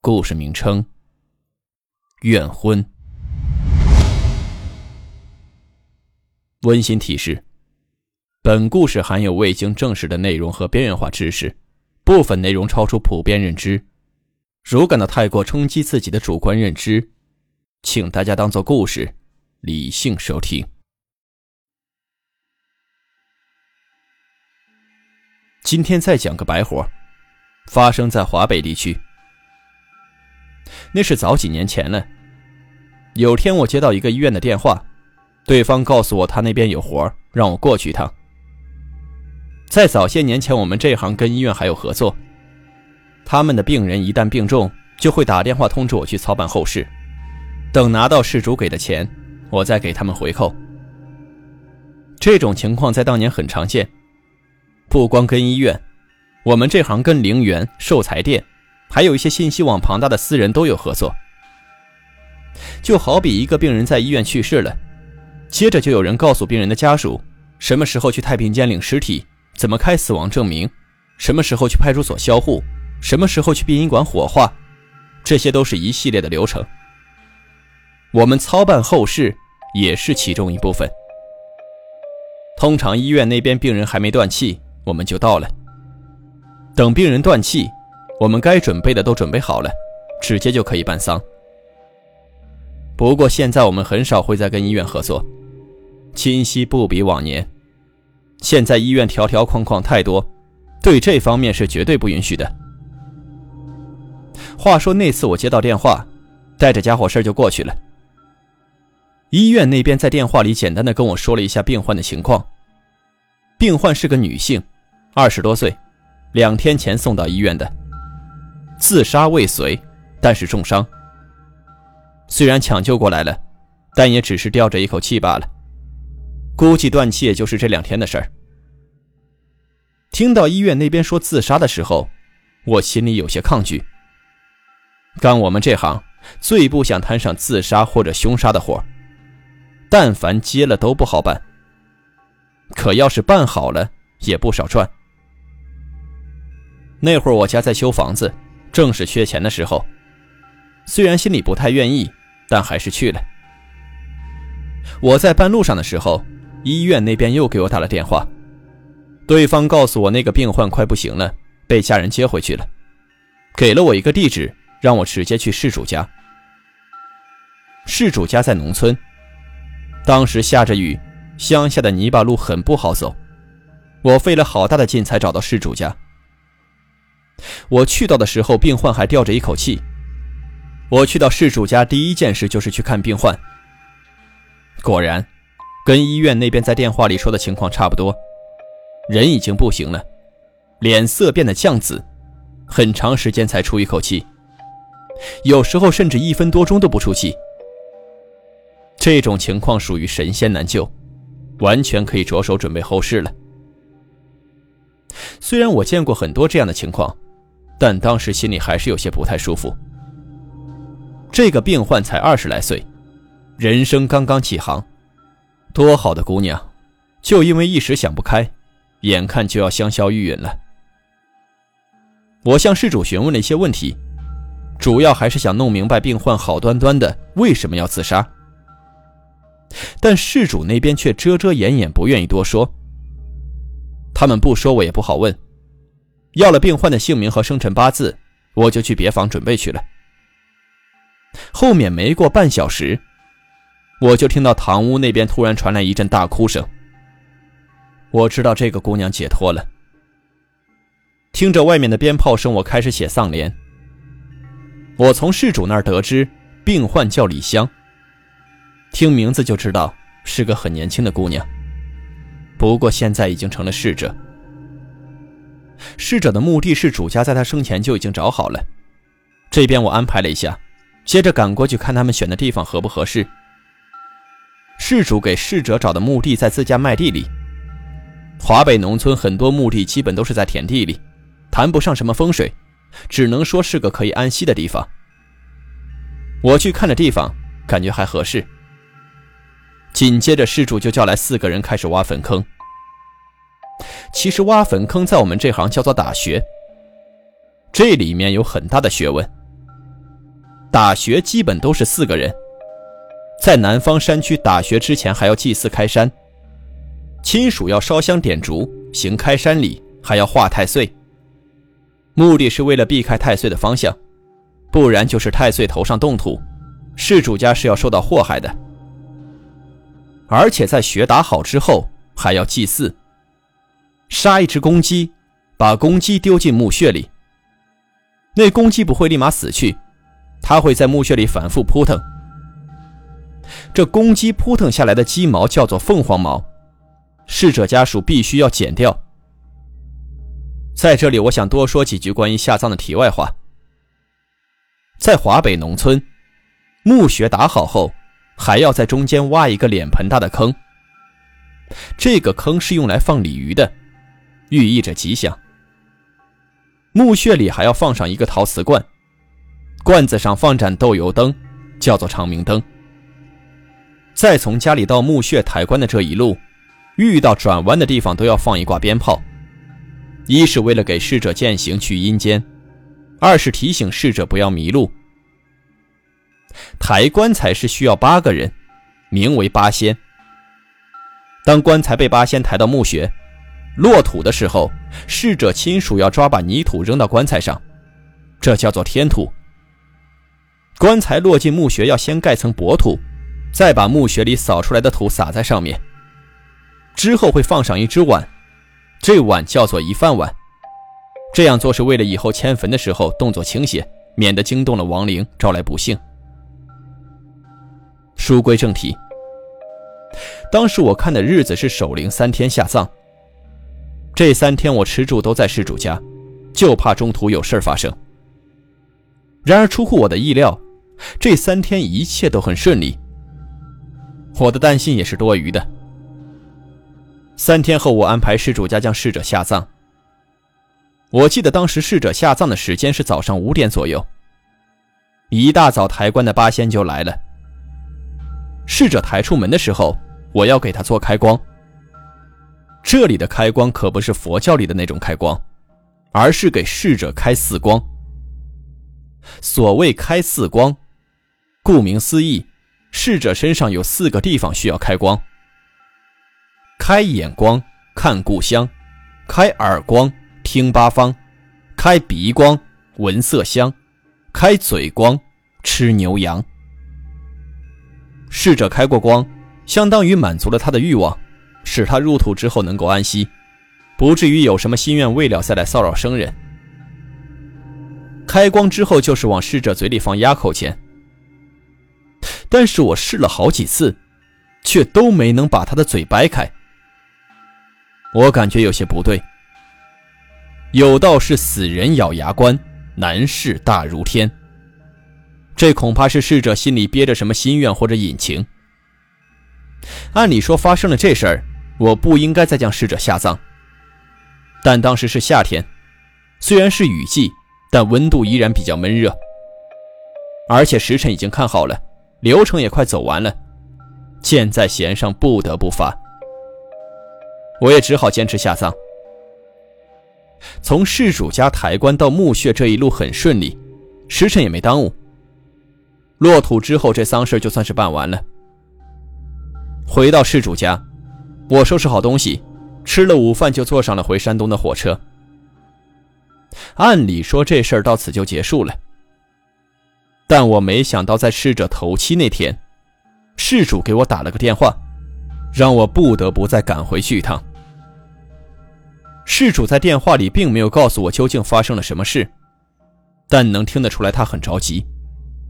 故事名称：怨婚。温馨提示：本故事含有未经证实的内容和边缘化知识，部分内容超出普遍认知。如感到太过冲击自己的主观认知，请大家当做故事，理性收听。今天再讲个白活，发生在华北地区。那是早几年前了。有天我接到一个医院的电话，对方告诉我他那边有活让我过去一趟。在早些年前，我们这行跟医院还有合作，他们的病人一旦病重，就会打电话通知我去操办后事，等拿到事主给的钱，我再给他们回扣。这种情况在当年很常见，不光跟医院，我们这行跟陵园、寿材店。还有一些信息网庞大的私人都有合作，就好比一个病人在医院去世了，接着就有人告诉病人的家属，什么时候去太平间领尸体，怎么开死亡证明，什么时候去派出所销户，什么时候去殡仪馆火化，这些都是一系列的流程。我们操办后事也是其中一部分。通常医院那边病人还没断气，我们就到了，等病人断气。我们该准备的都准备好了，直接就可以办丧。不过现在我们很少会再跟医院合作，今夕不比往年。现在医院条条框框太多，对这方面是绝对不允许的。话说那次我接到电话，带着家伙事就过去了。医院那边在电话里简单的跟我说了一下病患的情况。病患是个女性，二十多岁，两天前送到医院的。自杀未遂，但是重伤。虽然抢救过来了，但也只是吊着一口气罢了。估计断气也就是这两天的事儿。听到医院那边说自杀的时候，我心里有些抗拒。干我们这行，最不想摊上自杀或者凶杀的活但凡接了都不好办。可要是办好了，也不少赚。那会儿我家在修房子。正是缺钱的时候，虽然心里不太愿意，但还是去了。我在半路上的时候，医院那边又给我打了电话，对方告诉我那个病患快不行了，被家人接回去了，给了我一个地址，让我直接去事主家。事主家在农村，当时下着雨，乡下的泥巴路很不好走，我费了好大的劲才找到事主家。我去到的时候，病患还吊着一口气。我去到事主家，第一件事就是去看病患。果然，跟医院那边在电话里说的情况差不多，人已经不行了，脸色变得酱紫，很长时间才出一口气，有时候甚至一分多钟都不出气。这种情况属于神仙难救，完全可以着手准备后事了。虽然我见过很多这样的情况。但当时心里还是有些不太舒服。这个病患才二十来岁，人生刚刚起航，多好的姑娘，就因为一时想不开，眼看就要香消玉殒了。我向事主询问了一些问题，主要还是想弄明白病患好端端的为什么要自杀。但事主那边却遮遮掩掩，不愿意多说。他们不说，我也不好问。要了病患的姓名和生辰八字，我就去别房准备去了。后面没过半小时，我就听到堂屋那边突然传来一阵大哭声。我知道这个姑娘解脱了。听着外面的鞭炮声，我开始写丧联。我从事主那儿得知，病患叫李香。听名字就知道是个很年轻的姑娘，不过现在已经成了逝者。逝者的墓地是主家在他生前就已经找好了，这边我安排了一下，接着赶过去看他们选的地方合不合适。事主给逝者找的墓地在自家麦地里。华北农村很多墓地基本都是在田地里，谈不上什么风水，只能说是个可以安息的地方。我去看的地方，感觉还合适。紧接着，事主就叫来四个人开始挖坟坑。其实挖坟坑在我们这行叫做打穴，这里面有很大的学问。打穴基本都是四个人。在南方山区打穴之前，还要祭祀开山，亲属要烧香点烛，行开山礼，还要画太岁。目的是为了避开太岁的方向，不然就是太岁头上动土，事主家是要受到祸害的。而且在穴打好之后，还要祭祀，杀一只公鸡，把公鸡丢进墓穴里。那公鸡不会立马死去，它会在墓穴里反复扑腾。这公鸡扑腾下来的鸡毛叫做凤凰毛，逝者家属必须要剪掉。在这里，我想多说几句关于下葬的题外话。在华北农村，墓穴打好后，还要在中间挖一个脸盆大的坑。这个坑是用来放鲤鱼的，寓意着吉祥。墓穴里还要放上一个陶瓷罐，罐子上放盏豆油灯，叫做长明灯。再从家里到墓穴抬棺的这一路，遇到转弯的地方都要放一挂鞭炮，一是为了给逝者践行去阴间，二是提醒逝者不要迷路。抬棺材是需要八个人，名为八仙。当棺材被八仙抬到墓穴，落土的时候，逝者亲属要抓把泥土扔到棺材上，这叫做添土。棺材落进墓穴要先盖层薄土。再把墓穴里扫出来的土撒在上面，之后会放上一只碗，这碗叫做一饭碗。这样做是为了以后迁坟的时候动作轻些，免得惊动了亡灵，招来不幸。书归正题，当时我看的日子是守灵三天下葬。这三天我吃住都在事主家，就怕中途有事发生。然而出乎我的意料，这三天一切都很顺利。我的担心也是多余的。三天后，我安排事主家将逝者下葬。我记得当时逝者下葬的时间是早上五点左右。一大早抬棺的八仙就来了。逝者抬出门的时候，我要给他做开光。这里的开光可不是佛教里的那种开光，而是给逝者开四光。所谓开四光，顾名思义。逝者身上有四个地方需要开光：开眼光看故乡，开耳光听八方，开鼻光闻色香，开嘴光吃牛羊。逝者开过光，相当于满足了他的欲望，使他入土之后能够安息，不至于有什么心愿未了再来骚扰生人。开光之后就是往逝者嘴里放压口钱。但是我试了好几次，却都没能把他的嘴掰开。我感觉有些不对。有道是死人咬牙关，难事大如天。这恐怕是逝者心里憋着什么心愿或者隐情。按理说发生了这事儿，我不应该再将逝者下葬。但当时是夏天，虽然是雨季，但温度依然比较闷热，而且时辰已经看好了。流程也快走完了，箭在弦上，不得不发。我也只好坚持下葬。从事主家抬棺到墓穴这一路很顺利，时辰也没耽误。落土之后，这丧事就算是办完了。回到事主家，我收拾好东西，吃了午饭就坐上了回山东的火车。按理说这事儿到此就结束了。但我没想到，在逝者头七那天，事主给我打了个电话，让我不得不再赶回去一趟。事主在电话里并没有告诉我究竟发生了什么事，但能听得出来他很着急，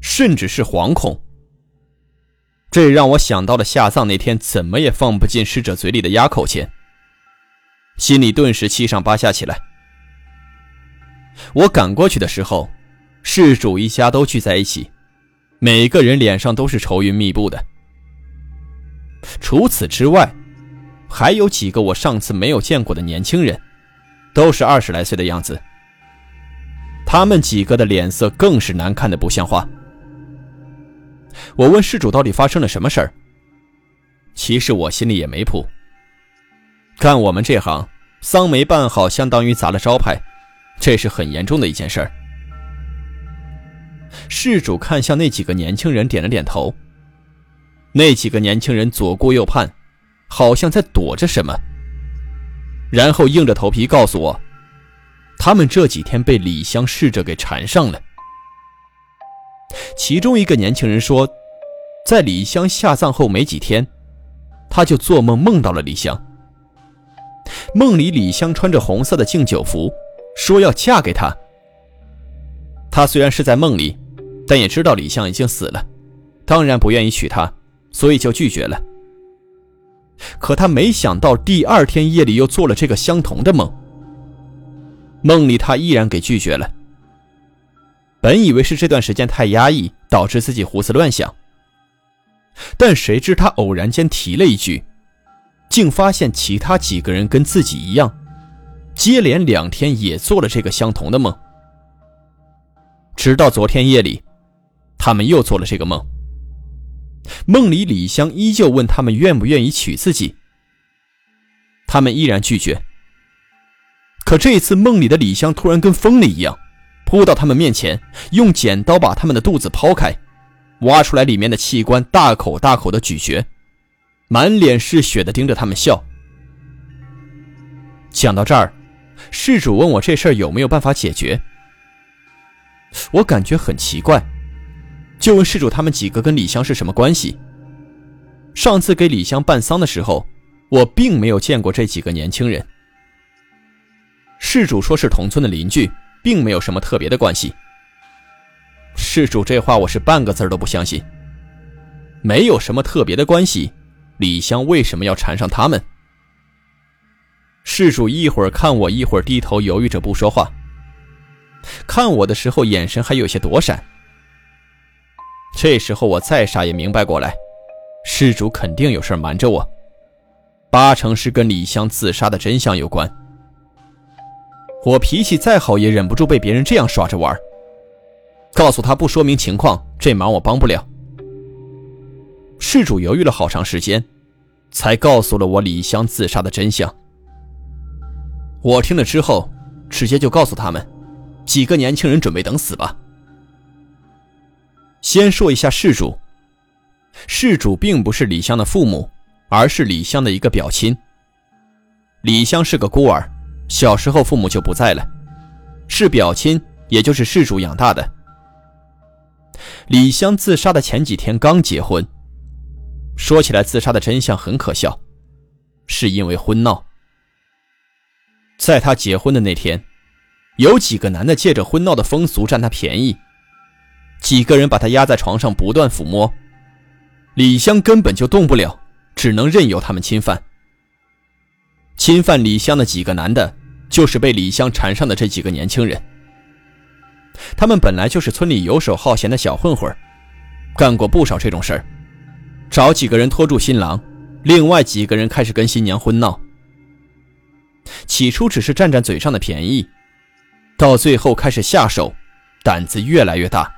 甚至是惶恐。这让我想到了下葬那天怎么也放不进逝者嘴里的压口钱，心里顿时七上八下起来。我赶过去的时候。事主一家都聚在一起，每个人脸上都是愁云密布的。除此之外，还有几个我上次没有见过的年轻人，都是二十来岁的样子。他们几个的脸色更是难看的不像话。我问事主到底发生了什么事儿？其实我心里也没谱。干我们这行，丧没办好，相当于砸了招牌，这是很严重的一件事儿。事主看向那几个年轻人，点了点头。那几个年轻人左顾右盼，好像在躲着什么，然后硬着头皮告诉我，他们这几天被李香侍者给缠上了。其中一个年轻人说，在李香下葬后没几天，他就做梦梦到了李香。梦里李香穿着红色的敬酒服，说要嫁给他。他虽然是在梦里，但也知道李香已经死了，当然不愿意娶她，所以就拒绝了。可他没想到第二天夜里又做了这个相同的梦，梦里他依然给拒绝了。本以为是这段时间太压抑，导致自己胡思乱想，但谁知他偶然间提了一句。竟发现其他几个人跟自己一样，接连两天也做了这个相同的梦。直到昨天夜里，他们又做了这个梦。梦里李香依旧问他们愿不愿意娶自己，他们依然拒绝。可这一次梦里的李香突然跟疯了一样，扑到他们面前，用剪刀把他们的肚子剖开，挖出来里面的器官，大口大口的咀嚼。满脸是血的盯着他们笑。讲到这儿，事主问我这事儿有没有办法解决。我感觉很奇怪，就问事主他们几个跟李香是什么关系。上次给李香办丧的时候，我并没有见过这几个年轻人。事主说是同村的邻居，并没有什么特别的关系。事主这话我是半个字都不相信。没有什么特别的关系。李香为什么要缠上他们？事主一会儿看我，一会儿低头，犹豫着不说话。看我的时候，眼神还有些躲闪。这时候我再傻也明白过来，事主肯定有事瞒着我，八成是跟李香自杀的真相有关。我脾气再好，也忍不住被别人这样耍着玩。告诉他不说明情况，这忙我帮不了。事主犹豫了好长时间。才告诉了我李香自杀的真相。我听了之后，直接就告诉他们，几个年轻人准备等死吧。先说一下事主，事主并不是李香的父母，而是李香的一个表亲。李香是个孤儿，小时候父母就不在了，是表亲，也就是事主养大的。李香自杀的前几天刚结婚。说起来，自杀的真相很可笑，是因为婚闹。在她结婚的那天，有几个男的借着婚闹的风俗占她便宜，几个人把她压在床上不断抚摸，李香根本就动不了，只能任由他们侵犯。侵犯李香的几个男的，就是被李香缠上的这几个年轻人。他们本来就是村里游手好闲的小混混，干过不少这种事儿。找几个人拖住新郎，另外几个人开始跟新娘婚闹。起初只是占占嘴上的便宜，到最后开始下手，胆子越来越大，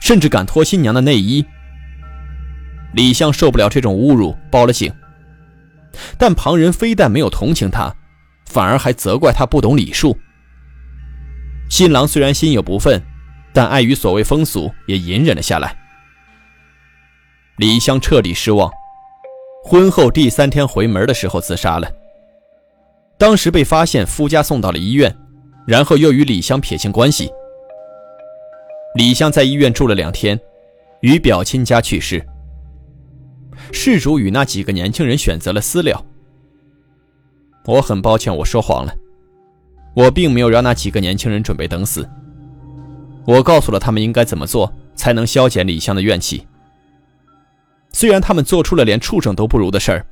甚至敢脱新娘的内衣。李香受不了这种侮辱，报了警。但旁人非但没有同情他，反而还责怪他不懂礼数。新郎虽然心有不忿，但碍于所谓风俗，也隐忍了下来。李香彻底失望，婚后第三天回门的时候自杀了。当时被发现，夫家送到了医院，然后又与李香撇清关系。李香在医院住了两天，于表亲家去世。事主与那几个年轻人选择了私了。我很抱歉，我说谎了，我并没有让那几个年轻人准备等死。我告诉了他们应该怎么做才能消减李湘的怨气。虽然他们做出了连畜生都不如的事儿，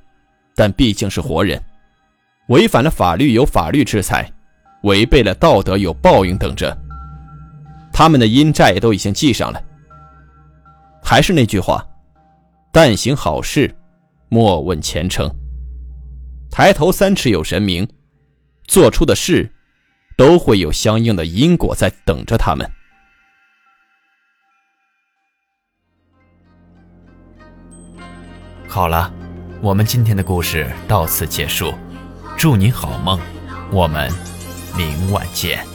但毕竟是活人，违反了法律有法律制裁，违背了道德有报应等着。他们的阴债都已经记上了。还是那句话，但行好事，莫问前程。抬头三尺有神明，做出的事，都会有相应的因果在等着他们。好了，我们今天的故事到此结束，祝您好梦，我们明晚见。